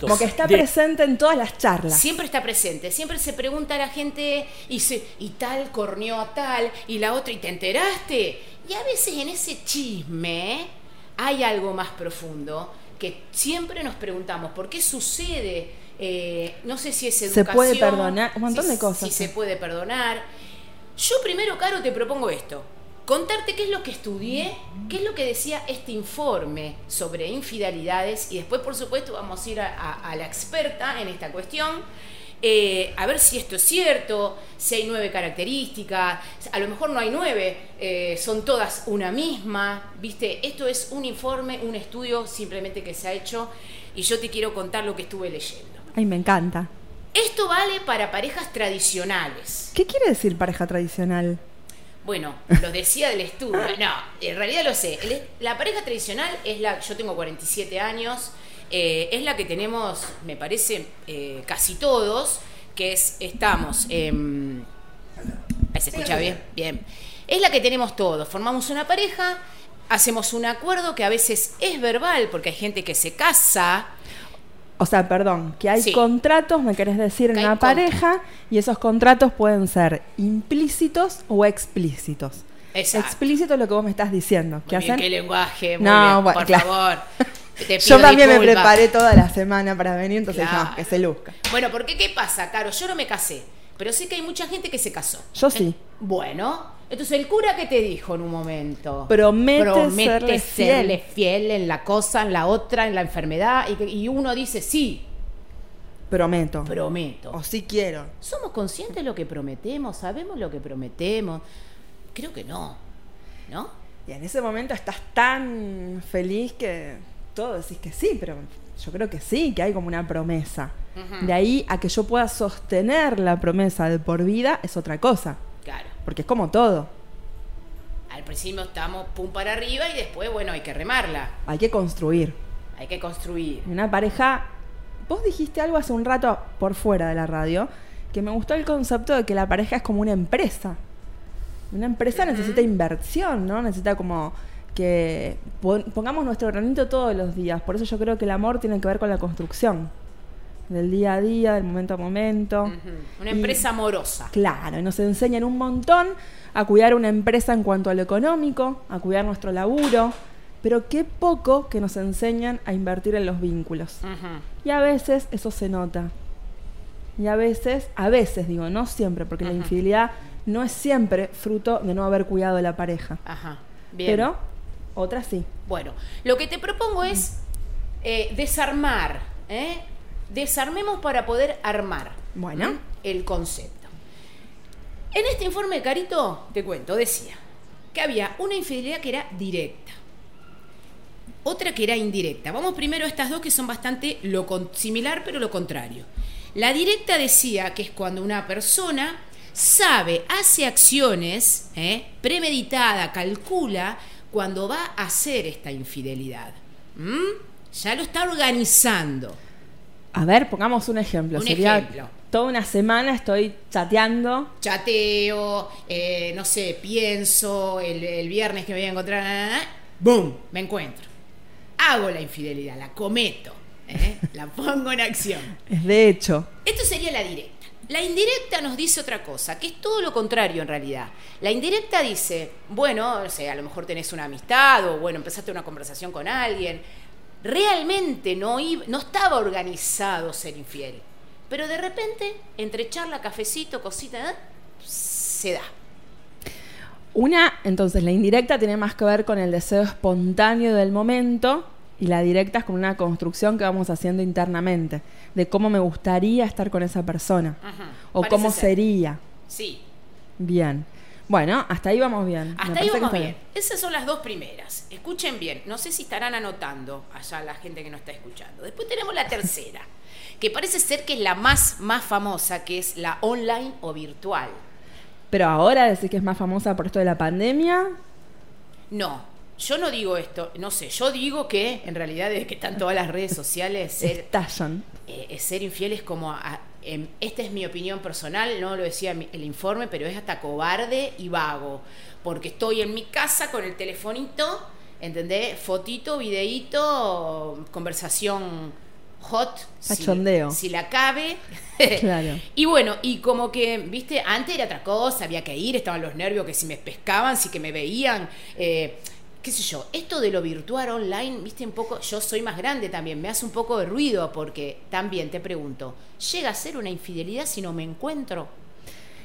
Como que está presente en todas las charlas. Siempre está presente, siempre se pregunta a la gente y, se, y tal corneó a tal y la otra y te enteraste. Y a veces en ese chisme hay algo más profundo que siempre nos preguntamos, ¿por qué sucede? Eh, no sé si es educación. Se puede perdonar, un montón de cosas. Si se puede perdonar. Yo primero, Caro, te propongo esto contarte qué es lo que estudié, qué es lo que decía este informe sobre infidelidades y después, por supuesto, vamos a ir a, la experta en esta cuestión. Eh, a ver si esto es cierto, si hay nueve características, a lo mejor no hay nueve, eh, son todas una misma, ¿viste? Esto es un informe, un estudio simplemente que se ha hecho y yo te quiero contar lo que estuve leyendo. Ay, me encanta. Esto vale para parejas tradicionales. ¿Qué quiere decir pareja tradicional? Bueno, lo decía del estudio. No, en realidad lo sé. La pareja tradicional es la. Yo tengo 47 años. Eh, es la que tenemos, me parece, eh, casi todos. Que es. Estamos. ¿Se escucha bien? Bien. Es la que tenemos todos. Formamos una pareja. Hacemos un acuerdo que a veces es verbal, porque hay gente que se casa o sea, perdón, que hay contratos, me querés decir, en una pareja, y esos contratos pueden ser implícitos o explícitos. Exacto. Explícito es lo que vos me estás diciendo. ¿Qué hacen? ¿Qué lenguaje? no, bueno, por favor. Yo también me preparé toda la semana para venir, entonces no, que se luzca. Bueno, porque ¿qué pasa, Caro? Yo no me casé, pero sé que hay mucha gente que se casó. Yo sí. bueno, entonces el cura que te dijo en un momento, promete, serle, fiel. en la cosa, en la otra, en la enfermedad, y, uno dice sí. Prometo. Prometo. O sí quiero. ¿Somos conscientes de lo que prometemos? ¿Sabemos lo que prometemos? Creo que no. ¿No? Y en ese momento estás tan feliz que todo decís que sí, pero yo creo que sí, que hay como una promesa. De ahí a que yo pueda sostener la promesa de por vida es otra cosa. Claro. Porque es como todo. Al principio estamos pum para arriba y después, bueno, hay que remarla. Hay que construir. Hay que construir. Una pareja. Vos dijiste algo hace un rato por fuera de la radio que me gustó el concepto de que la pareja es como una empresa. Una empresa necesita inversión, ¿no? Necesita como que pongamos nuestro granito todos los días. Por eso yo creo que el amor tiene que ver con la construcción del día a día, del momento a momento. Una empresa amorosa. Claro, y nos enseñan un montón a cuidar una empresa en cuanto a lo económico, a cuidar nuestro laburo, pero qué poco que nos enseñan a invertir en los vínculos. Y a veces eso se nota. Y a veces, a veces digo, no siempre, porque la infidelidad no es siempre fruto de no haber cuidado de la pareja. Ajá. Bien. Pero otras sí. Bueno, lo que te propongo es eh, desarmar ¿eh? Desarmemos para poder armar bueno. el concepto. En este informe, Carito, te cuento, decía que había una infidelidad que era directa, otra que era indirecta. Vamos primero a estas dos que son bastante lo similar, pero lo contrario. La directa decía que es cuando una persona sabe, hace acciones, ¿eh? premeditada, calcula cuando va a hacer esta infidelidad. Ya lo está organizando. A ver, pongamos un ejemplo. Un ejemplo. Toda una semana estoy chateando. Chateo, eh, no sé, pienso, el, viernes que me voy a encontrar, ¡boom! Me encuentro. Hago la infidelidad, la cometo, ¿eh? la pongo en acción. Es de hecho. Esto sería la directa. La indirecta nos dice otra cosa, que es todo lo contrario en realidad. La indirecta dice, bueno, o sea, a lo mejor tenés una amistad o bueno, empezaste una conversación con alguien realmente no, no estaba organizado ser infiel. Pero de repente, entre charla, cafecito, cosita, ¿eh? se da. Una, entonces, la indirecta tiene más que ver con el deseo espontáneo del momento y la directa es con una construcción que vamos haciendo internamente, de cómo me gustaría estar con esa persona o cómo sería. Sí. Bien. Bueno, hasta ahí vamos bien. Hasta ahí vamos bien. Esas son las dos primeras. Escuchen bien. No sé si estarán anotando allá la gente que nos está escuchando. Después tenemos la tercera, que parece ser que es la más, más famosa, que es la online o virtual. Pero ahora decís que es más famosa por esto de la pandemia. No, yo no digo esto, no sé, yo digo que en realidad desde que están todas las redes sociales ser, Estallan. Eh, ser infiel es como a, Em, esta es mi opinión personal, no lo decía el informe, pero es hasta cobarde y vago, porque estoy en mi casa con el telefonito, ¿entendés? Fotito, videíto, conversación hot. Si, la cabe. Claro. Y bueno, y como que, viste, antes era otra cosa, había que ir, estaban los nervios que si me pescaban, si que me veían. eh, qué sé yo, esto de lo virtual online, viste, un poco, yo soy más grande también, me hace un poco de ruido porque también te pregunto, ¿llega a ser una infidelidad si no me encuentro?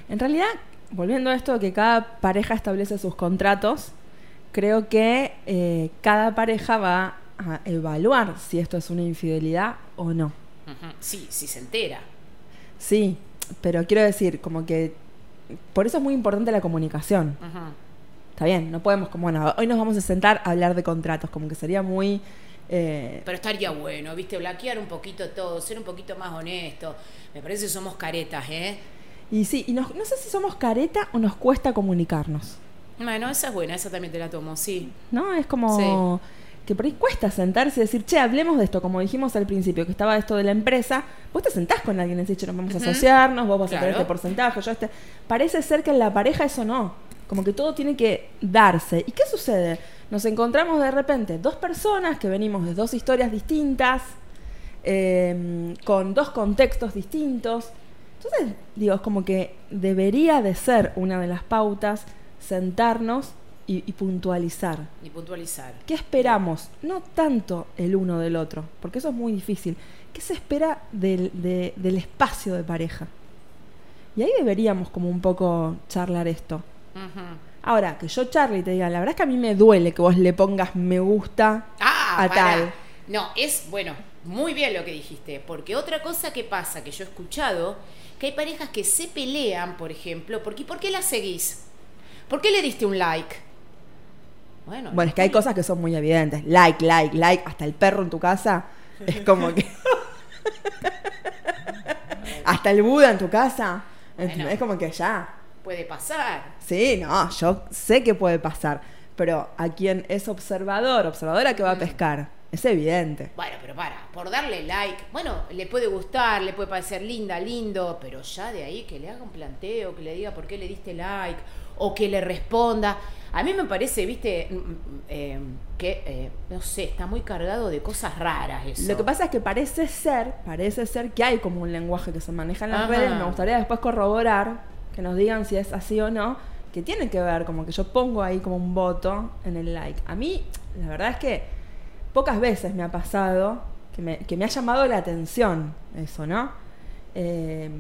En realidad, volviendo a esto de que cada pareja establece sus contratos, creo que eh, cada pareja va a evaluar si esto es una infidelidad o no. Sí, si se entera. Sí, pero quiero decir, como que por eso es muy importante la comunicación. Ujú. Está bien, no podemos como, bueno, hoy nos vamos a sentar a hablar de contratos, como que sería muy... eh, Pero estaría bueno, viste, blanquear un poquito todo, ser un poquito más honesto. Me parece que somos caretas, ¿eh? y sí, y nos- no sé si somos careta o nos cuesta comunicarnos, Bueno, esa es buena, esa también te la tomo, sí. ¿no? Es como que por ahí cuesta sentarse y decir, che, hablemos de esto, como dijimos al principio, que estaba esto de la empresa, vos te sentás con alguien y decís, che, nos vamos a asociarnos, vos vas a tener este porcentaje, yo este... Parece ser que en la pareja eso no, como que todo tiene que darse. ¿Y qué sucede? Nos encontramos de repente dos personas que venimos de dos historias distintas, eh, con dos contextos distintos. Entonces, digo, es como que debería de ser una de las pautas sentarnos y, y puntualizar. Ni puntualizar. ¿Qué esperamos? No tanto el uno del otro, porque eso es muy difícil. ¿Qué se espera del, de- del espacio de pareja? Y ahí deberíamos como un poco charlar esto. Ahora, que yo charle y te diga, la verdad es que a mí me duele que vos le pongas me gusta Ah, a tal. No, es, bueno, muy bien lo que dijiste, porque otra cosa que pasa, que yo he escuchado, que hay parejas que se pelean, por ejemplo, porque ¿por qué la seguís? ¿Por qué le diste un like? Bueno, Bueno, es que hay cosas que son muy evidentes. Like, like, like. Hasta el perro en tu casa es como que. Hasta el Buda en tu casa. Bueno. Es como que ya. Puede pasar. Sí, no, yo sé que puede pasar. Pero a quien es observador, observadora que va a pescar, es evidente. Bueno, pero para, por darle like, bueno, le puede gustar, le puede parecer linda, lindo, pero ya de ahí que le haga un planteo, que le diga por qué le diste like, o que le responda. A mí me parece, viste, mm, mm, eh, que, eh, no sé, está muy cargado de cosas raras eso. Lo que pasa es que parece ser, parece ser que hay como un lenguaje que se maneja en las Ajá. redes. Me gustaría después corroborar, que nos digan si es así o no, que tiene que ver, como que yo pongo ahí como un voto en el like. A mí, la verdad es que pocas veces me ha pasado que me, que me ha llamado la atención eso, ¿no? Eh,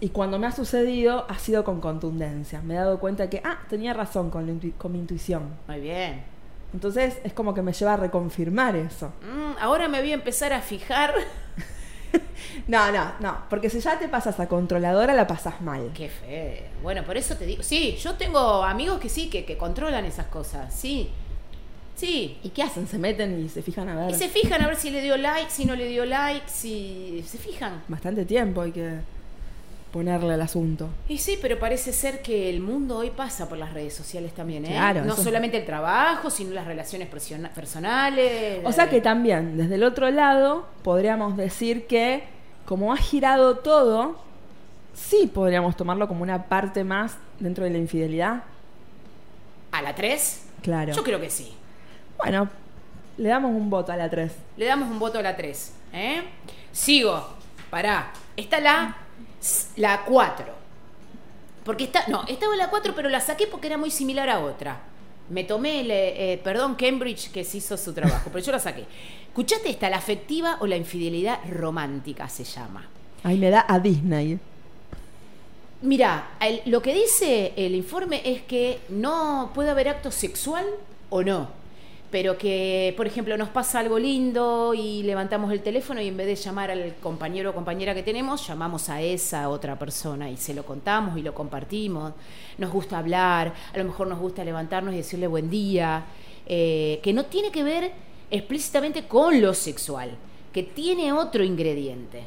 y cuando me ha sucedido ha sido con contundencia. Me he dado cuenta que, ah, tenía razón con, intu- con mi intuición. Muy bien. Entonces es como que me lleva a reconfirmar eso. Mm, ahora me voy a empezar a fijar. No, no, no, porque si ya te pasas a controladora la pasas mal. Qué feo. Bueno, por eso te digo. Sí, yo tengo amigos que sí, que, que controlan esas cosas. Sí. Sí. ¿Y qué hacen? Se meten y se fijan a ver. Y se fijan a ver si le dio like, si no le dio like, si. Se fijan. Bastante tiempo hay que ponerle al asunto. Y sí, pero parece ser que el mundo hoy pasa por las redes sociales también, ¿eh? Claro, no eso- solamente el trabajo, sino las relaciones persona- personales. O sea que también, desde el otro lado, podríamos decir que como ha girado todo, sí podríamos tomarlo como una parte más dentro de la infidelidad. ¿A la 3? Claro. Yo creo que sí. Bueno, le damos un voto a la 3. Le damos un voto a la 3. ¿eh? Sigo. Pará. Está la, la 4. Porque está. No, estaba la 4, pero la saqué porque era muy similar a otra. Me tomé el. eh, perdón, Cambridge, que se hizo su trabajo, pero yo la saqué. Escuchate esta, la afectiva o la infidelidad romántica se llama. Ahí me da a Disney. Mira, lo que dice el informe es que no puede haber acto sexual o no, pero que, por ejemplo, nos pasa algo lindo y levantamos el teléfono y en vez de llamar al compañero o compañera que tenemos, llamamos a esa otra persona y se lo contamos y lo compartimos. Nos gusta hablar, a lo mejor nos gusta levantarnos y decirle buen día, eh, que no tiene que ver explícitamente con lo sexual, que tiene otro ingrediente.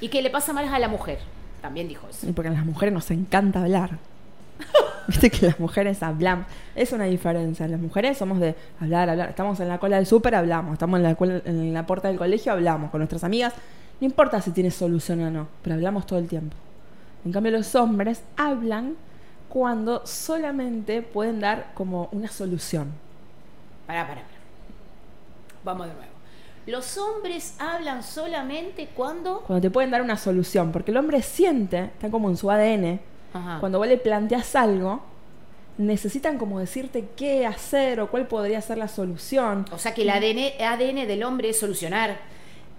Y que le pasa más a la mujer. También dijo eso. Porque a las mujeres nos encanta hablar. Viste que las mujeres hablamos. Es una diferencia. Las mujeres somos de hablar, hablar. Estamos en la cola del súper, hablamos. Estamos en la, cola- en la puerta del colegio, hablamos. Con nuestras amigas. No importa si tienes solución o no, pero hablamos todo el tiempo. En cambio, los hombres hablan cuando solamente pueden dar como una solución. Pará, pará, pará. Vamos de nuevo. Los hombres hablan solamente cuando... Cuando te pueden dar una solución, porque el hombre siente, está como en su ADN, Ajá. cuando vos le planteas algo, necesitan como decirte qué hacer o cuál podría ser la solución. O sea que el ADN, ADN del hombre es solucionar.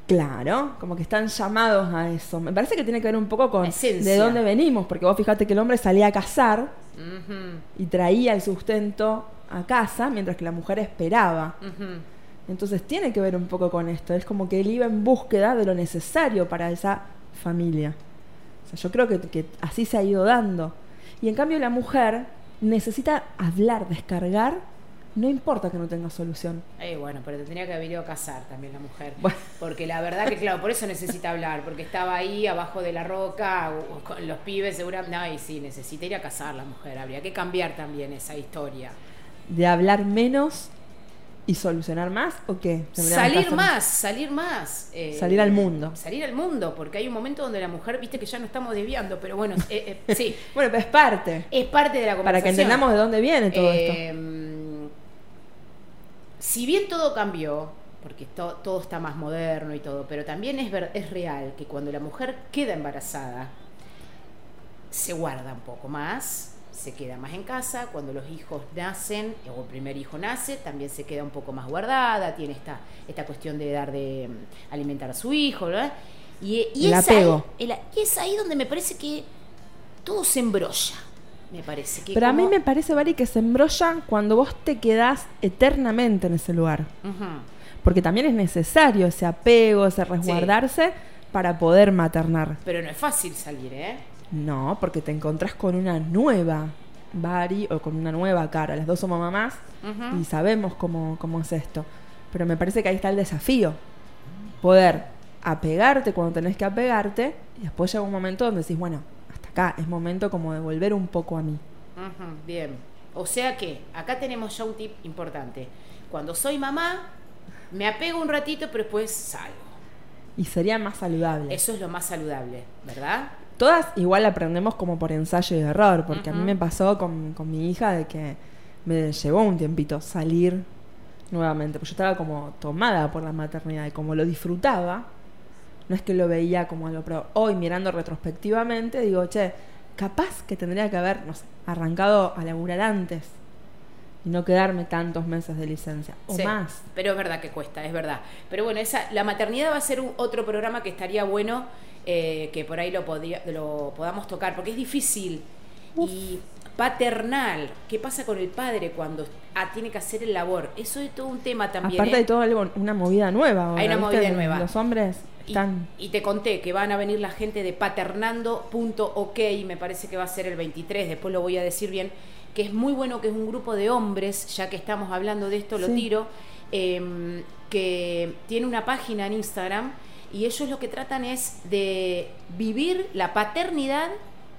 Claro, como que están llamados a eso. Me parece que tiene que ver un poco con Esencia. de dónde venimos, porque vos fijate que el hombre salía a cazar y traía el sustento a casa, mientras que la mujer esperaba. Entonces tiene que ver un poco con esto. Es como que él iba en búsqueda de lo necesario para esa familia. O sea, yo creo que, que así se ha ido dando. Y en cambio la mujer necesita hablar, descargar, no importa que no tenga solución. Eh, bueno, pero te tenía que haber ido a casar también la mujer. Bueno. Porque la verdad que, claro, por eso necesita hablar, porque estaba ahí abajo de la roca, con los pibes seguramente. No, y sí, necesita ir a casar la mujer. Habría que cambiar también esa historia. De hablar menos y solucionar más o qué? Salir más, salir más. eh, Salir al mundo. Salir al mundo, porque hay un momento donde la mujer, viste que ya no estamos desviando, pero bueno, eh, eh, sí, Bueno, pero es parte. es parte de la conversación. Para que entendamos de dónde viene todo esto. Eh, Si bien todo cambió, porque to- todo está más moderno y todo, pero también es, ver- es real que cuando la mujer queda embarazada, se guarda un poco más, se queda más en casa, cuando los hijos nacen, o el primer hijo nace, también se queda un poco más guardada, tiene esta, esta cuestión de dar de mm, alimentar a su hijo, ¿verdad? Y, y El es ahí- apego. el- y es ahí donde me parece que todo se embrolla, me parece. Que Pero a mí me parece, Vari, que se embrolla cuando vos te quedás eternamente en ese lugar. Porque también es necesario ese apego, ese resguardarse para poder maternar. Pero no es fácil salir, ¿eh? No, porque te encontrás con una nueva Bari o con una nueva cara. Las dos somos mamás y sabemos cómo, cómo es esto. Pero me parece que ahí está el desafío. Poder apegarte cuando tenés que apegarte y después llega un momento donde decís, bueno, hasta acá es momento como de volver un poco a mí. Bien. O sea que acá tenemos ya un tip importante. Cuando soy mamá, me apego un ratito, pero después salgo. Y sería más saludable. Eso es lo más saludable, ¿verdad? Todas igual aprendemos como por ensayo y error, porque a mí me pasó con, con mi hija de que me llevó un tiempito salir nuevamente, porque yo estaba como tomada por la maternidad y como lo disfrutaba, no es que lo veía como algo, pero hoy mirando retrospectivamente digo, che, capaz que tendría que haber, no sé, arrancado a laburar antes y no quedarme tantos meses de licencia o Sí, más. Pero es verdad que cuesta, es verdad. Pero bueno, esa, la maternidad va a ser un- otro programa que estaría bueno eh, que por ahí lo, lo podamos tocar, porque es difícil. Y paternal, ¿qué pasa con el padre cuando ah, tiene que hacer el labor? Eso es todo un tema también. Aparte ¿eh? de todo, algo, una movida nueva. ahora, Hay una movida nueva. Los hombres están... y te conté que van a venir la gente de paternando.ok, me parece que va a ser el 23, después lo voy a decir bien, que es muy bueno que es un grupo de hombres, ya que estamos hablando de esto, lo Sí. tiro, em, que tiene una página en Instagram y ellos lo que tratan es de vivir la paternidad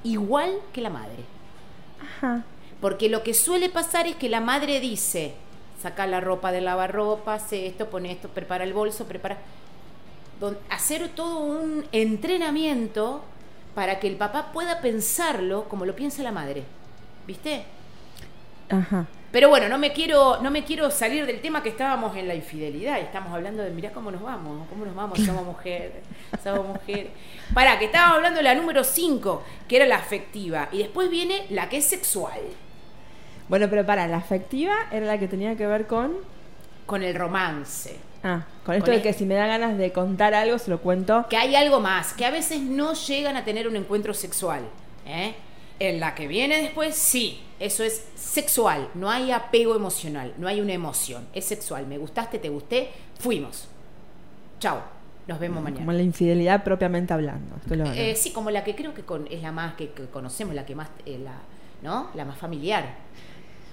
igual que la madre. Ajá. Porque lo que suele pasar es que la madre dice, saca la ropa del lavarropa, hace esto, pone esto, prepara el bolso, prepara... Don- hacer todo un entrenamiento para que el papá pueda pensarlo como lo piensa la madre. ¿Viste? Ajá. Pero bueno, no me quiero, no me quiero salir del tema que estábamos en la infidelidad. y Estamos hablando de mirá cómo nos vamos, cómo nos vamos, somos mujeres, somos mujeres. Pará, que estábamos hablando de la número 5, que era la afectiva. Y después viene la que es sexual. Bueno, pero para, la afectiva era la que tenía que ver con. con el romance. Ah, con esto Con de el- que si me da ganas de contar algo, se lo cuento. Que hay algo más, que a veces no llegan a tener un encuentro sexual. ¿eh? En la que viene después, sí, eso es sexual, no hay apego emocional, no hay una emoción, es sexual. Me gustaste, te gusté, fuimos. Chao, nos vemos mañana. Como la infidelidad propiamente hablando. Esto lo- Eh, sí, como la que creo que con- es la más que, que conocemos, la que más, eh, la, ¿no? La más familiar,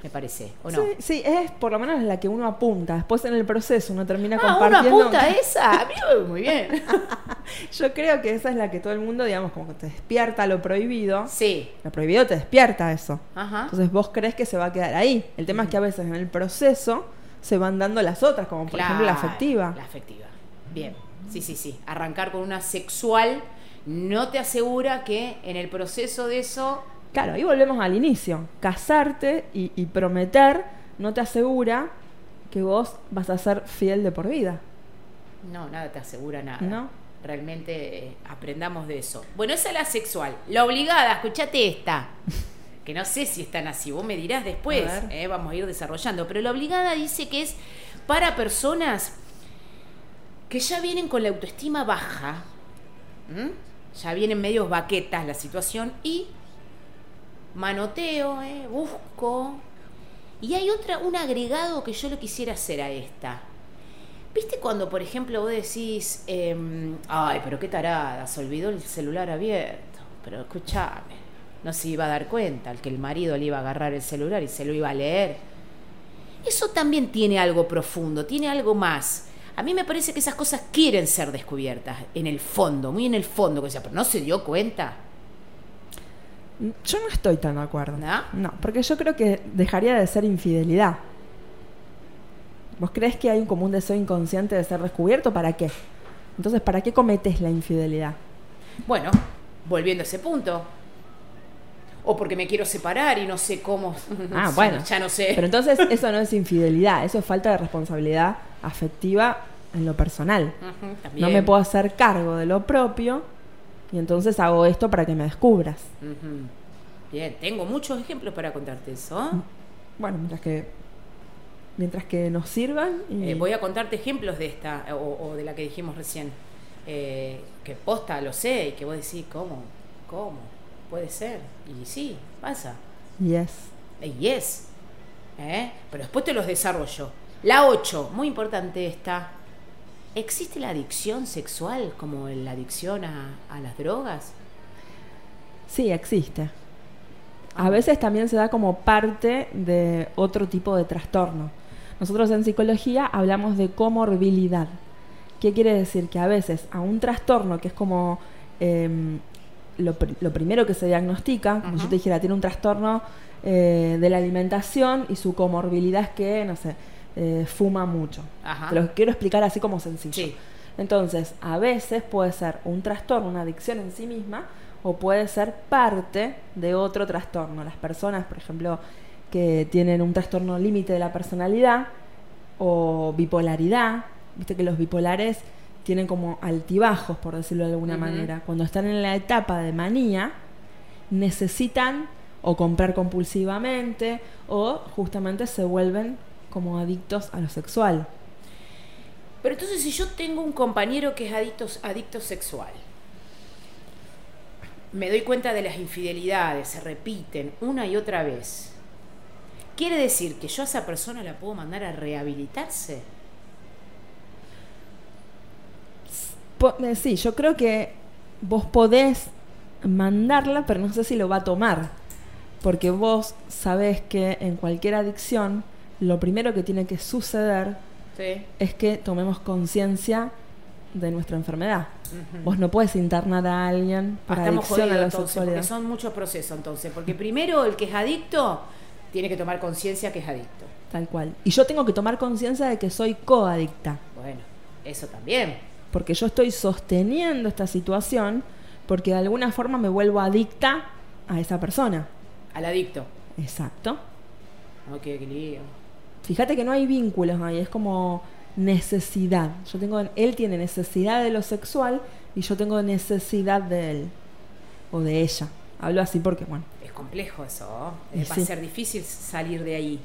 me parece, ¿o no? Sí, sí, es por lo menos la que uno apunta. Después en el proceso uno termina Ah, uno compartiendo. apunta a esa. Muy bien. Yo creo que esa es la que todo el mundo, digamos, como que te despierta lo prohibido. Sí. Lo prohibido te despierta eso. Ajá. Entonces vos crees que se va a quedar ahí. El tema es que a veces en el proceso se van dando las otras, como por ejemplo la afectiva. La afectiva. Bien. Sí, sí, sí. Arrancar con una sexual no te asegura que en el proceso de eso. Claro, ahí volvemos al inicio. Casarte y, y prometer no te asegura que vos vas a ser fiel de por vida. No, nada te asegura nada. ¿No? Realmente eh, aprendamos de eso. Bueno, esa es la sexual. La obligada, escuchate esta. Que no sé si están así, vos me dirás después, A eh, vamos a ir desarrollando. Pero la obligada dice que es para personas que ya vienen con la autoestima baja, ¿m? ya vienen medios baquetas la situación y manoteo, eh, busco. Y hay otra, un agregado que yo le quisiera hacer a esta. ¿Viste cuando, por ejemplo, vos decís, em, ay, pero qué tarada, se olvidó el celular abierto? Pero escúchame, no se iba a dar cuenta el que el marido le iba a agarrar el celular y se lo iba a leer. Eso también tiene algo profundo, tiene algo más. A mí me parece que esas cosas quieren ser descubiertas, en el fondo, muy en el fondo, que sea, pero no se dio cuenta. Yo no estoy tan de acuerdo. ¿No? No, porque yo creo que dejaría de ser infidelidad. ¿Vos crees que hay un común deseo inconsciente de ser descubierto? ¿Para qué? Entonces, ¿para qué cometes la infidelidad? Bueno, volviendo a ese punto. O porque me quiero separar y no sé cómo. Ah, bueno. no- Ya no sé. Pero entonces eso no es infidelidad, eso es falta de responsabilidad afectiva en lo personal. No me puedo hacer cargo de lo propio y entonces hago esto para que me descubras. Bien, tengo muchos ejemplos para contarte eso. Bueno, mientras que mientras que nos sirvan y Eh, voy a contarte ejemplos de esta o, o de la que dijimos recién. Eh, que posta lo sé y que vos decís, ¿cómo? ¿Cómo? Puede ser. Y sí, pasa. yes. ¿Eh? Pero después te los desarrollo. La 8, muy importante esta. ¿Existe la adicción sexual como la adicción a, a las drogas? Sí, existe. A veces también se da como parte de otro tipo de trastorno. Nosotros en psicología hablamos de comorbilidad. ¿Qué quiere decir? Que a veces a un trastorno que es como em, lo, pr- lo primero que se diagnostica, como yo te dijera, tiene un trastorno eh, de la alimentación y su comorbilidad es que, no sé, eh, fuma mucho. Ajá. Te lo quiero explicar así como sencillo. Sí. Entonces, a veces puede ser un trastorno, una adicción en sí misma, o puede ser parte de otro trastorno. Las personas, por ejemplo, que tienen un trastorno límite de la personalidad o bipolaridad, viste que los bipolares tienen como altibajos, por decirlo de alguna manera. Cuando están en la etapa de manía, necesitan o comprar compulsivamente o justamente se vuelven como adictos a lo sexual. Pero entonces si yo tengo un compañero que es adicto, adicto sexual, me doy cuenta de las infidelidades, se repiten una y otra vez. ¿Quiere decir que yo a esa persona la puedo mandar a rehabilitarse? Eh, Sí, yo creo que vos podés mandarla, pero no sé si lo va a tomar. Porque vos sabés que en cualquier adicción, lo primero que tiene que suceder Sí. es que tomemos conciencia de nuestra enfermedad. Ujú. Vos no puedes internar a alguien por Ah, Estamos adicción a la entonces, sexualidad. porque son muchos procesos entonces. Porque primero el que es adicto tiene que tomar conciencia que es adicto. Tal cual. Y yo tengo que tomar conciencia de que soy coadicta. Bueno, eso también. Porque yo estoy sosteniendo esta situación porque de alguna forma me vuelvo adicta a esa persona. Al adicto. Exacto. Oh, qué lío. Fíjate que no hay vínculos ahí, es como necesidad. Yo tengo, él tiene necesidad de lo sexual y yo tengo necesidad de él o de ella. Hablo así porque, bueno, Es complejo eso. ¿eh? Va sí. a ser difícil salir de ahí.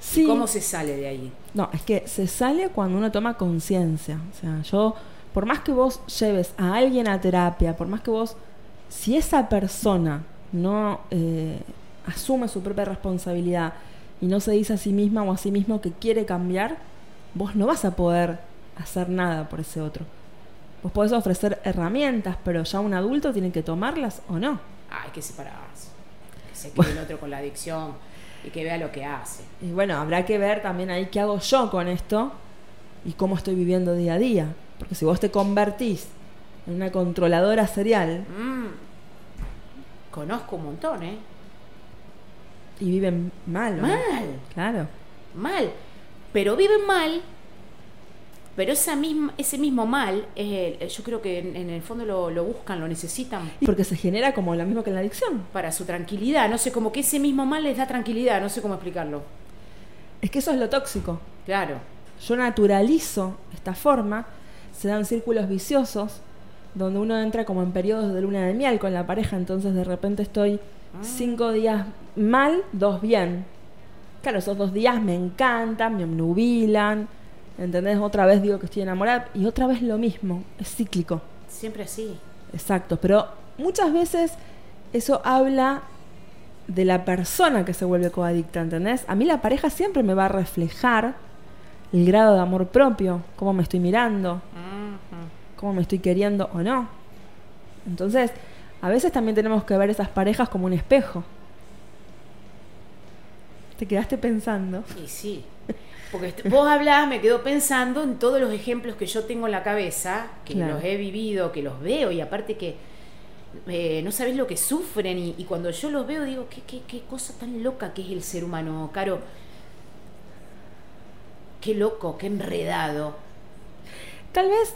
sí. ¿Cómo se sale de ahí? No, es que se sale cuando uno toma conciencia. O sea, yo, por más que vos lleves a alguien a terapia, por más que vos, si esa persona no eh, asume su propia responsabilidad y no se dice a sí misma o a sí mismo que quiere cambiar, vos no vas a poder hacer nada por ese otro. Vos podés ofrecer herramientas, pero ya un adulto tiene que tomarlas o no. Ah, hay que separarse. Que se quede el otro con la adicción y que vea lo que hace. Y bueno, habrá que ver también ahí qué hago yo con esto y cómo estoy viviendo día a día. Porque si vos te convertís en una controladora serial Mm. Conozco un montón, ¿eh? Y viven mal. Mal. Claro. Mal. Pero viven mal. Pero esa misma, ese mismo mal, es el- yo creo que en, en el fondo lo, lo buscan, lo necesitan Y porque se genera como lo mismo que en la adicción. para su tranquilidad. No sé, como que ese mismo mal les da tranquilidad, no sé cómo explicarlo. Es que eso es lo tóxico. Claro. yo naturalizo esta forma, se dan círculos viciosos donde uno entra como en periodos de luna de miel con la pareja, entonces de repente estoy. Cinco días mal, dos bien. Claro, esos dos días me encantan, me obnubilan, ¿entendés? Otra vez digo que estoy enamorada y otra vez lo mismo, es cíclico. Siempre así. Exacto, pero muchas veces eso habla de la persona que se vuelve coadicta, ¿entendés? A mí la pareja siempre me va a reflejar el grado de amor propio, cómo me estoy mirando, cómo me estoy queriendo o no. Entonces, a veces también tenemos que ver esas parejas como un espejo. Te quedaste pensando. Y sí. Porque vos hablás, me quedo pensando en todos los ejemplos que yo tengo en la cabeza, que Claro. los he vivido, que los veo, y aparte que eh, no sabés lo que sufren, y, y cuando yo los veo digo, ¿qué, qué, qué cosa tan loca que es el ser humano, Caro. Qué loco, qué enredado. Tal vez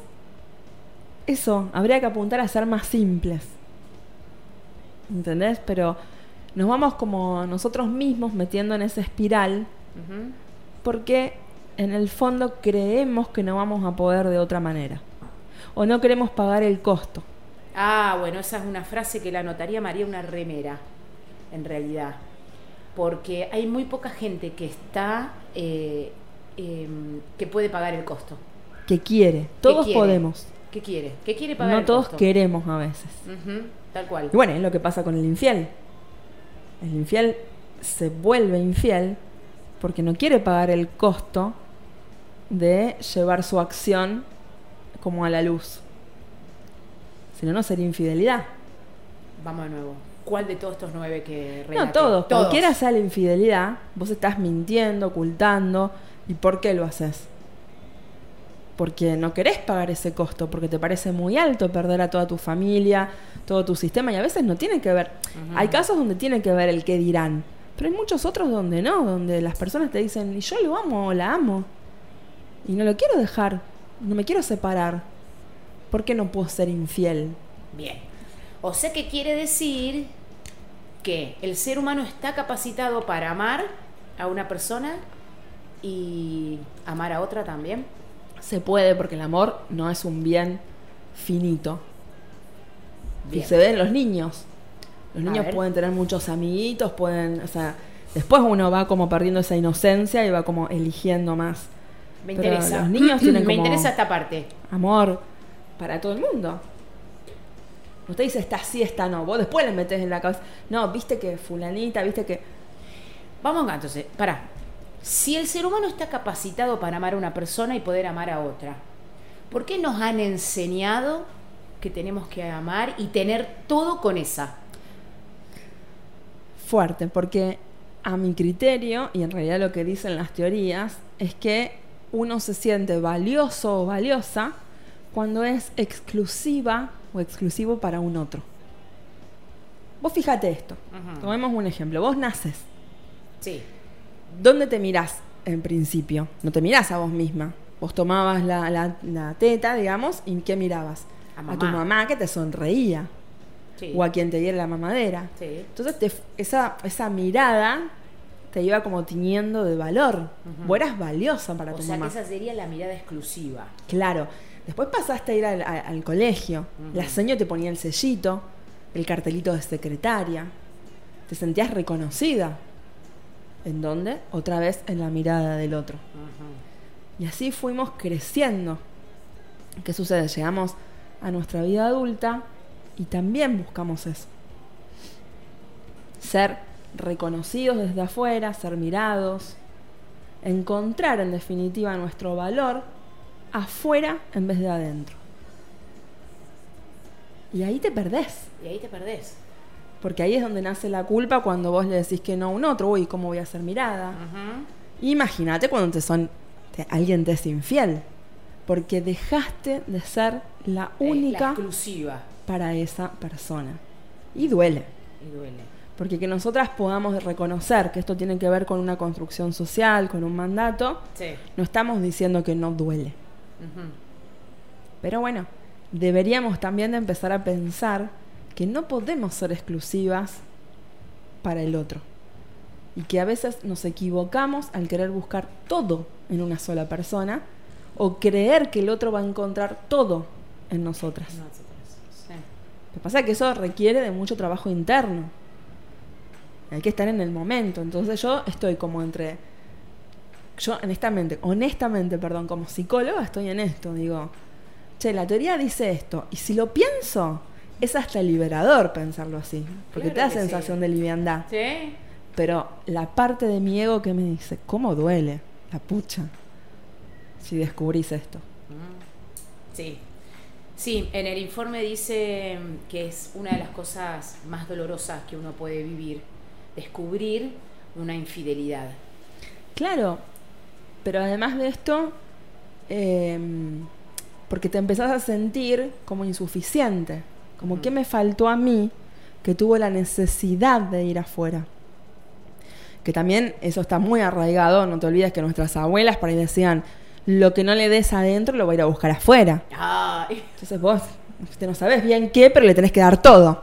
eso, habría que apuntar a ser más simples. ¿Entendés? Pero nos vamos como nosotros mismos metiendo en esa espiral porque en el fondo creemos que no vamos a poder de otra manera. O no queremos pagar el costo. Ah, bueno, esa es una frase que la anotaría María una remera, en realidad. Porque hay muy poca gente que está, eh, em, que puede pagar el costo. Que quiere. Todos quiere? podemos. ¿Qué quiere? ¿Qué quiere pagar No el todos costo? queremos a veces. Ujú, tal cual. Y bueno, es lo que pasa con el infiel. El infiel se vuelve infiel porque no quiere pagar el costo de llevar su acción como a la luz. Si no, no sería infidelidad. Vamos de nuevo. ¿Cuál de todos estos nueve que No, relaté? todos. Cualquiera sea la infidelidad, vos estás mintiendo, ocultando. ¿Y por qué lo haces? Porque no querés pagar ese costo, porque te parece muy alto perder a toda tu familia, todo tu sistema, y a veces no tiene que ver. Hay casos donde tiene que ver el qué dirán, pero hay muchos otros donde no, donde las personas te dicen, y yo lo amo o la amo, y no lo quiero dejar, no me quiero separar. ¿Por qué no puedo ser infiel? Bien. O sea que quiere decir que el ser humano está capacitado para amar a una persona y amar a otra también. Se puede porque el amor no es un bien finito. Y se ve en los niños. Los A niños ver. pueden tener muchos amiguitos, pueden, o sea, después uno va como perdiendo esa inocencia y va como eligiendo más Me Pero interesa. los niños tienen Me interesa esta parte. amor para todo el mundo. Usted dice está sí, está no. Vos después le metes en la cabeza. No, viste que fulanita, viste que. Vamos acá entonces. Pará. Si el ser humano está capacitado para amar a una persona y poder amar a otra, ¿por qué nos han enseñado que tenemos que amar y tener todo con esa? fuerte, porque a mi criterio, y en realidad lo que dicen las teorías, es que uno se siente valioso o valiosa cuando es exclusiva o exclusivo para un otro. Vos fíjate esto, tomemos un ejemplo, vos naces, Sí. ¿Dónde te mirás en principio? No te mirás a vos misma. Vos tomabas la, la- la teta, digamos, y ¿qué mirabas? A a tu mamá. que te sonreía, sí. o a quien te diera la mamadera. Sí. Entonces te- esa, esa mirada te iba como tiñendo de valor. Ujú. Vos eras valiosa para O tu sea mamá. que esa sería la mirada exclusiva. Claro. Después pasaste a ir al, colegio. La seño te ponía el sellito, el cartelito de secretaria. Te sentías reconocida. ¿En dónde? Otra vez en la mirada del otro. Y así fuimos creciendo. ¿Qué sucede? Llegamos a nuestra vida adulta y también buscamos eso. Ser reconocidos desde afuera, ser mirados, encontrar en definitiva nuestro valor afuera en vez de adentro. Y ahí te perdés, Y ahí te perdés. Porque ahí es donde nace la culpa cuando vos le decís que no a un otro, uy, ¿cómo voy a ser mirada? Imagínate cuando te son te- alguien te es infiel, porque dejaste de ser la Eh, La única exclusiva. para esa persona. Y duele, Y duele. porque que nosotras podamos reconocer que esto tiene que ver con una construcción social, con un mandato, Sí. no estamos diciendo que no duele. Pero bueno, deberíamos también de empezar a pensar que no podemos ser exclusivas para el otro. Y que a veces nos equivocamos al querer buscar todo en una sola persona o creer que el otro va a encontrar todo en nosotras. Nosotros, sí. Lo que pasa es que eso requiere de mucho trabajo interno. Hay que estar en el momento. Entonces yo estoy como entre... Yo honestamente, honestamente, perdón, como psicóloga estoy en esto. Digo, che, la teoría dice esto. Y si lo pienso, es hasta liberador pensarlo así. Porque Claro te da sí. sensación de liviandad. ¿Sí? Pero la parte de mi ego que me dice, ¿cómo duele? La pucha. Si descubrís esto. Sí. Sí, en el informe dice mm, que es una de las cosas más dolorosas que uno puede vivir, descubrir una infidelidad. Claro, pero además de esto, eh, porque te empezás a sentir como insuficiente, como Ujú. que me faltó a mí que tuvo la necesidad de ir afuera. Que también eso está muy arraigado, no te olvides que nuestras abuelas por ahí decían, lo que no le des adentro lo va a ir a buscar afuera. Ay, Entonces vos viste, no sabes bien qué, pero le tenés que dar todo.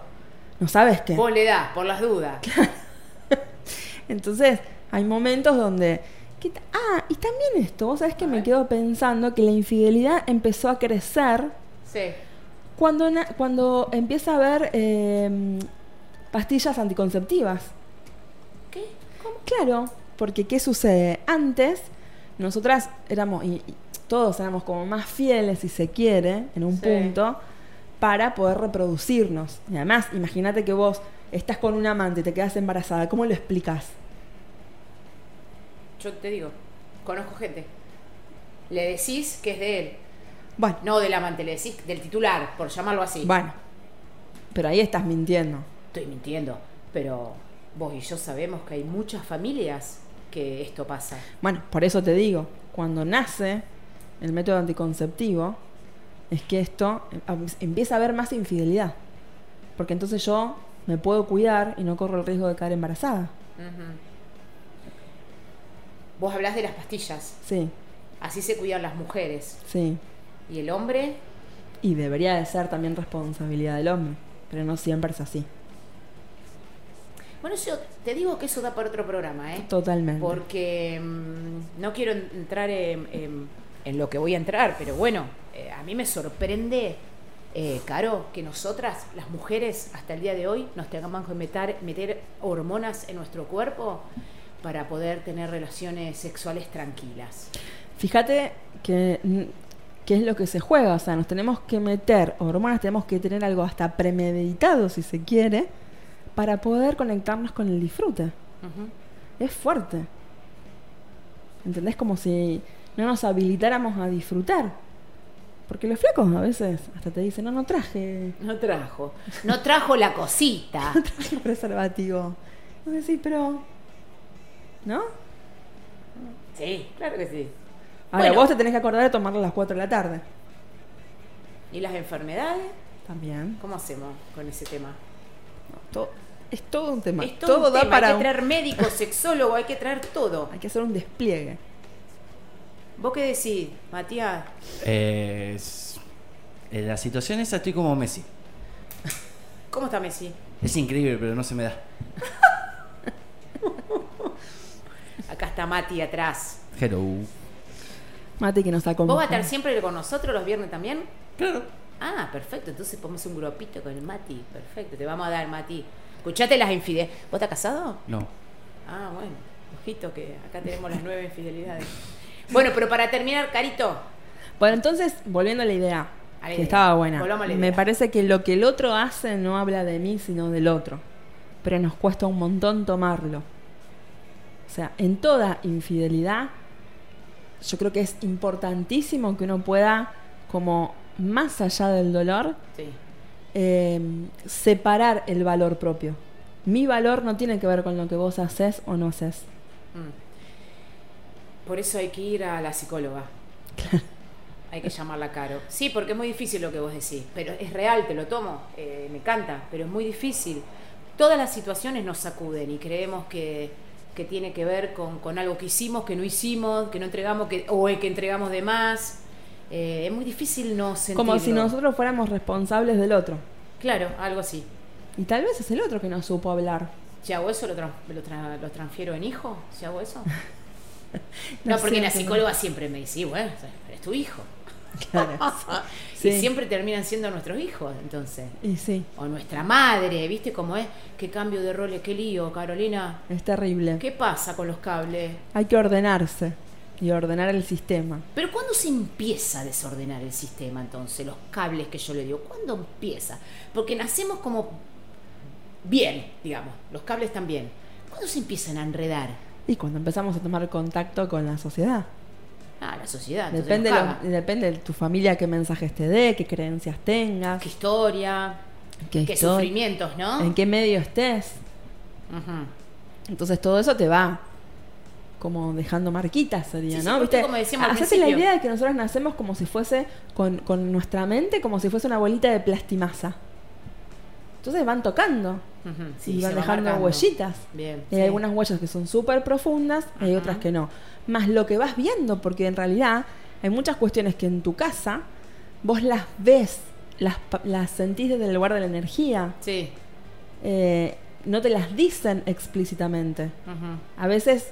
No sabes qué. vos le das, por las dudas. Entonces, hay momentos donde. ah, y también esto, vos sabés que me quedo pensando que la infidelidad empezó a crecer Sí. Cuando, cuando empieza a haber eh, pastillas anticonceptivas. ¿Qué? ¿Cómo? Claro, porque ¿qué sucede? Antes, nosotras éramos, y, y todos éramos como más fieles, si se quiere, en un Sí. punto, para poder reproducirnos. Y además, imagínate que vos estás con un amante y te quedas embarazada, ¿cómo lo explicas? Yo te digo, conozco gente. Le decís que es de él, Bueno, no del amante, le decís del titular, por llamarlo así. Bueno, pero ahí estás mintiendo. Estoy mintiendo, pero vos y yo sabemos que hay muchas familias que esto pasa. Bueno, por eso te digo, cuando nace el método anticonceptivo, es que esto em- empieza a haber más infidelidad. Porque entonces yo me puedo cuidar y no corro el riesgo de caer embarazada. Vos hablás de las pastillas, Sí, así se cuidan las mujeres. sí. ¿Y el hombre? Y debería de ser también responsabilidad del hombre, pero no siempre es así. Bueno, yo te digo que eso da para otro programa, ¿eh? Totalmente. Porque mm, no quiero en- entrar en, en- en lo que voy a entrar, pero bueno, eh, a mí me sorprende, eh, Caro, que nosotras, las mujeres, hasta el día de hoy, nos tengamos que meter, meter hormonas en nuestro cuerpo para poder tener relaciones sexuales tranquilas. Fíjate que qué es lo que se juega, o sea, nos tenemos que meter hormonas, tenemos que tener algo hasta premeditado, si se quiere, para poder conectarnos con el disfrute. Es fuerte. ¿Entendés? Como si no nos habilitáramos a disfrutar. Porque los flacos a veces hasta te dicen, no, no traje, No trajo, no trajo la cosita. no traje preservativo. Vos decís, pero... ¿No? Sí, claro que sí. Ahora, Bueno. vos te tenés que acordar de tomarlo a las 4 de la tarde. ¿Y las enfermedades? También. ¿Cómo hacemos con ese tema? To- es todo un tema. Es todo, un da tema, para hay que un- traer médico, sexólogo, hay que traer todo. Hay que hacer un despliegue. ¿Vos qué decís, Matías? Eh, es- en la situación esa estoy como Messi. ¿Cómo está Messi? Es increíble, pero no se me da. Acá está Mati atrás. Hello. Mate que nos acompaña. ¿Vos vas a estar siempre con nosotros los viernes también? Claro. Ah, perfecto. Entonces ponemos un grupito con el Mati. Perfecto. Te vamos a dar, Mati. Escuchate las infidelidades. ¿Vos estás casado? No. Ah, bueno. Ojito que acá tenemos las nueve infidelidades. Bueno, pero para terminar, Carito. Bueno, entonces, volviendo a la idea, A la que idea. estaba buena. Volvamos a la Me idea. parece que lo que el otro hace no habla de mí, sino del otro. Pero nos cuesta un montón tomarlo. O sea, en toda infidelidad, yo creo que es importantísimo que uno pueda, como más allá del dolor, Sí. eh, separar el valor propio. Mi valor no tiene que ver con lo que vos haces o no haces. Mm. Por eso hay que ir a la psicóloga. Hay que llamarla caro. Sí, porque es muy difícil lo que vos decís. Pero es real, te lo tomo. eh, me encanta, pero es muy difícil. Todas las situaciones nos sacuden y creemos que, que tiene que ver con, con algo que hicimos, que no hicimos, que no entregamos, que, o que entregamos de más. Eh, es muy difícil no sentirlo. Como si nosotros fuéramos responsables del otro. Claro, algo así. Y tal vez es el otro que no supo hablar. Si hago eso, lo, lo, tra- lo transfiero en hijo. Si hago eso. No No, porque la psicóloga siempre me dice, "Sí, bueno, es tu hijo. Claro. Y Sí. siempre terminan siendo nuestros hijos, entonces. Y sí, O nuestra madre, ¿viste cómo es? Qué cambio de roles, qué lío, Carolina. es terrible. ¿Qué pasa con los cables? Hay que ordenarse y ordenar el sistema. Pero ¿cuándo se empieza a desordenar el sistema entonces? Los cables que yo le digo, ¿cuándo empieza? Porque nacemos como bien, digamos, los cables bien. ¿Cuándo se empiezan a enredar? Y cuando empezamos a tomar contacto con la sociedad. Ah, la sociedad. Depende, lo- depende de tu familia qué mensajes te dé, qué creencias tengas, Qué historia, qué, sufrimientos, ¿no? en qué medio estés. Entonces todo eso te va como dejando marquitas sería, Sí, sí, ¿no? porque como decíamos Hacete la idea de que nosotros nacemos como si fuese con, con nuestra mente, como si fuese una bolita de plastimasa. Entonces van tocando y sí, van dejando huellitas. Bien. Y hay sí. algunas huellas que son súper profundas y hay otras que no. Más lo que vas viendo, porque en realidad hay muchas cuestiones que en tu casa vos las ves, las, sentís desde el lugar de la energía, Sí. eh, no te las dicen explícitamente. A veces,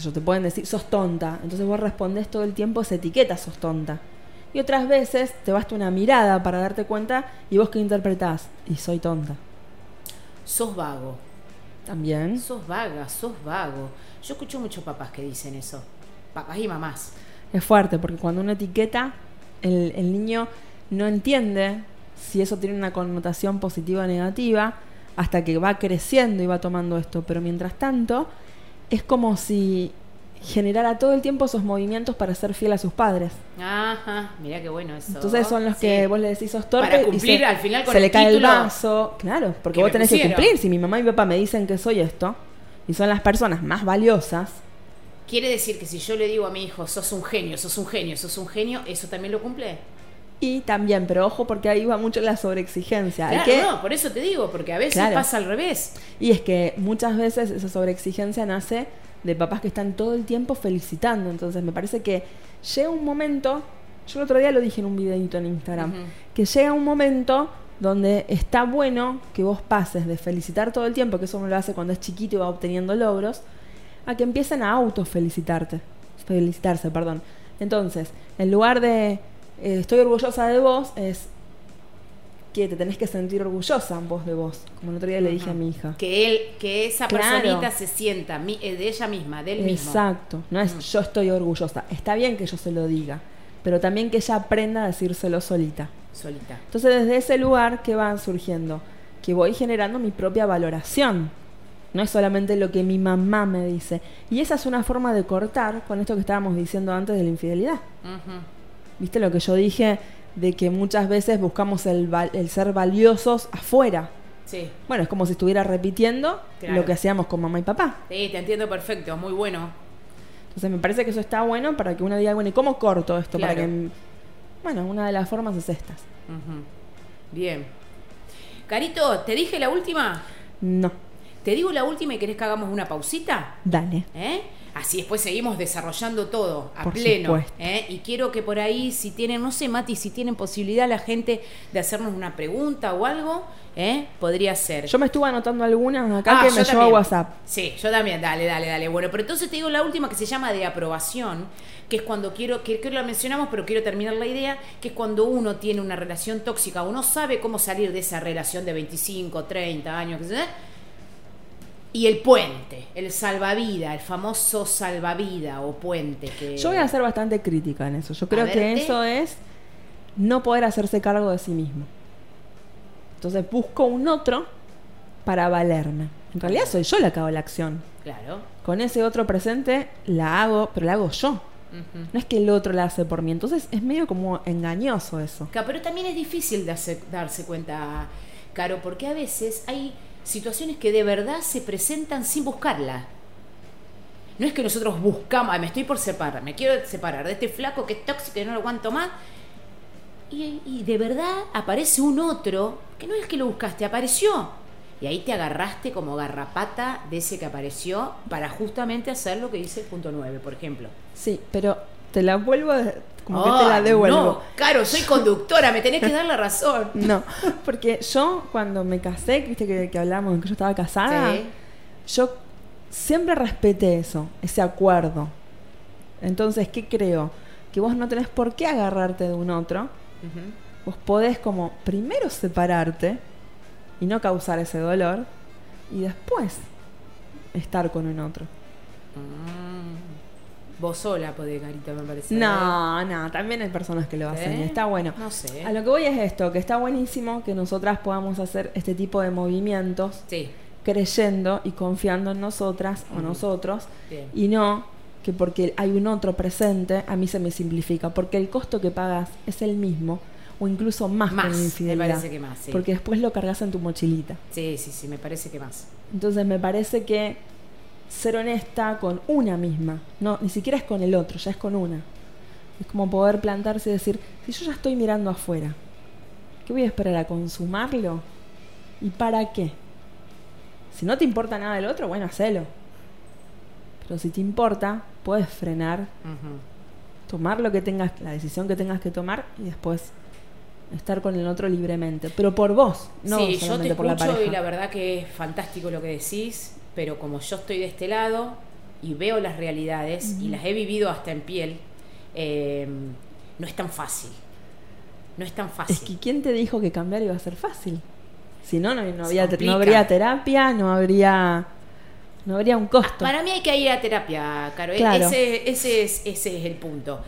yo, te pueden decir, sos tonta, entonces vos respondés todo el tiempo esa etiqueta, sos tonta. Y otras veces te basta una mirada para darte cuenta y vos que interpretás, y soy tonta. Sos vago. También. Sos vaga, sos vago. Yo escucho muchos papás que dicen eso. Papás y mamás. Es fuerte porque cuando uno etiqueta, el, el niño no entiende si eso tiene una connotación positiva o negativa hasta que va creciendo y va tomando esto. Pero mientras tanto, es como si generara todo el tiempo esos movimientos para ser fiel a sus padres. Ajá, mira qué bueno eso. Entonces son los que Sí. vos le decís sos torpe Para y cumplir se, al final con se el le cae el vaso. Claro, porque que vos tenés que cumplir. Si mi mamá y mi papá me dicen que soy esto y son las personas más valiosas, Quiere decir que si yo le digo a mi hijo, sos un genio, sos un genio, sos un genio, ¿eso también lo cumple? y también, pero ojo porque ahí va mucho la sobreexigencia. Claro, que- no, por eso te digo, porque a veces Claro. pasa al revés. Y es que muchas veces esa sobreexigencia nace de papás que están todo el tiempo felicitando. Entonces me parece que llega un momento, yo el otro día lo dije en un videito en Instagram, que llega un momento donde está bueno que vos pases de felicitar todo el tiempo, que eso uno lo hace cuando es chiquito y va obteniendo logros, a que empiecen a autofelicitarte. Felicitarse, perdón. Entonces, en lugar de eh, estoy orgullosa de vos, es que te tenés que sentir orgullosa vos de vos. Como el otro día le dije a mi hija. Que él, que esa Claro. personita se sienta mi- eh, de ella misma, de él mismo. Exacto. No es Mm. yo estoy orgullosa. Está bien que yo se lo diga, pero también que ella aprenda a decírselo solita. Solita. Entonces, desde ese lugar que van surgiendo, que voy generando mi propia valoración. No es solamente lo que mi mamá me dice. Y esa es una forma de cortar con esto que estábamos diciendo antes de la infidelidad. ¿Viste lo que yo dije de que muchas veces buscamos el, ser valiosos afuera? Sí. Bueno, es como si estuviera repitiendo Claro. lo que hacíamos con mamá y papá. Sí, te entiendo perfecto, muy bueno. Entonces me parece que eso está bueno para que uno diga, bueno, ¿y cómo corto esto? Para que, bueno, una de las formas es estas. Bien. Carito, ¿te dije la última? No, ¿Te digo la última y querés que hagamos una pausita? dale. ¿Eh? Así después seguimos desarrollando todo a Por pleno. ¿eh? Y quiero que por ahí, si tienen, no sé, Mati, si tienen posibilidad la gente de hacernos una pregunta o algo, ¿eh? podría ser. Yo me estuve anotando algunas acá Ah, que yo me llevó a. WhatsApp. Sí, yo también, dale, dale, dale. Bueno, pero entonces te digo la última que se llama de aprobación, que es cuando quiero, que, que la mencionamos, pero quiero terminar la idea, que es cuando uno tiene una relación tóxica, uno sabe cómo salir de esa relación de 25, 30 años, qué sé yo, y el puente, el salvavida, el famoso salvavida o puente que... Yo voy a ser bastante crítica en eso. Yo creo que eso es no poder hacerse cargo de sí mismo. Entonces busco un otro para valerme. En realidad soy yo la que hago la acción. Claro. Con ese otro presente la hago, pero la hago yo. No es que el otro la hace por mí. Entonces es medio como engañoso eso. Pero también es difícil de hacer- darse cuenta, Caro, porque a veces hay situaciones que de verdad se presentan sin buscarla. No es que nosotros buscamos, "Ay, me estoy por separar, me quiero separar de este flaco que es tóxico y no lo aguanto más. Y, y de verdad aparece un otro que no es que lo buscaste, apareció. Y ahí te agarraste como garrapata de ese que apareció para justamente hacer lo que dice el punto 9, por ejemplo. Sí, pero te la vuelvo, a- como que te la Ay, devuelvo. No, Caro, soy conductora, me tenés que dar la razón. No, porque yo cuando me casé, viste que, que hablamos de que yo estaba casada, Sí. yo siempre respeté eso, ese acuerdo. Entonces, ¿qué creo? Que vos no tenés por qué agarrarte de un otro. Vos podés como primero separarte y no causar ese dolor y después estar con un otro. Mm. Vos sola podés, Carita, me parece. No, no, también hay personas que lo hacen ¿Eh? está bueno. No sé. A lo que voy es esto, que está buenísimo que nosotras podamos hacer este tipo de movimientos Sí, creyendo y confiando en nosotras o nosotros bien. y no que porque hay un otro presente a mí se me simplifica, porque el costo que pagas es el mismo o incluso más, Más, que una me infidelidad. parece que más, sí. Porque después lo cargas en tu mochilita. Sí, sí, sí, me parece que más. Entonces me parece que ser honesta con una misma, no, ni siquiera es con el otro, ya es con una. Es como poder plantarse y decir, si yo ya estoy mirando afuera, ¿qué voy a esperar a consumarlo? ¿Y para qué? Si no te importa nada del otro, bueno, hacelo. Pero si te importa, puedes frenar, tomar lo que tengas, la decisión que tengas que tomar y después estar con el otro libremente. Pero por vos, no sí, yo te solamente por la escucho pareja. y la verdad que es fantástico lo que decís, pero como yo estoy de este lado y veo las realidades y las he vivido hasta en piel, eh, no es tan fácil. No es tan fácil. Es que ¿quién te dijo que cambiar iba a ser fácil? Si no, no, no, había, no habría terapia, no habría, no habría un costo. Para mí hay que ir a terapia, Caro. Claro. Ese, ese, es, ese es el punto.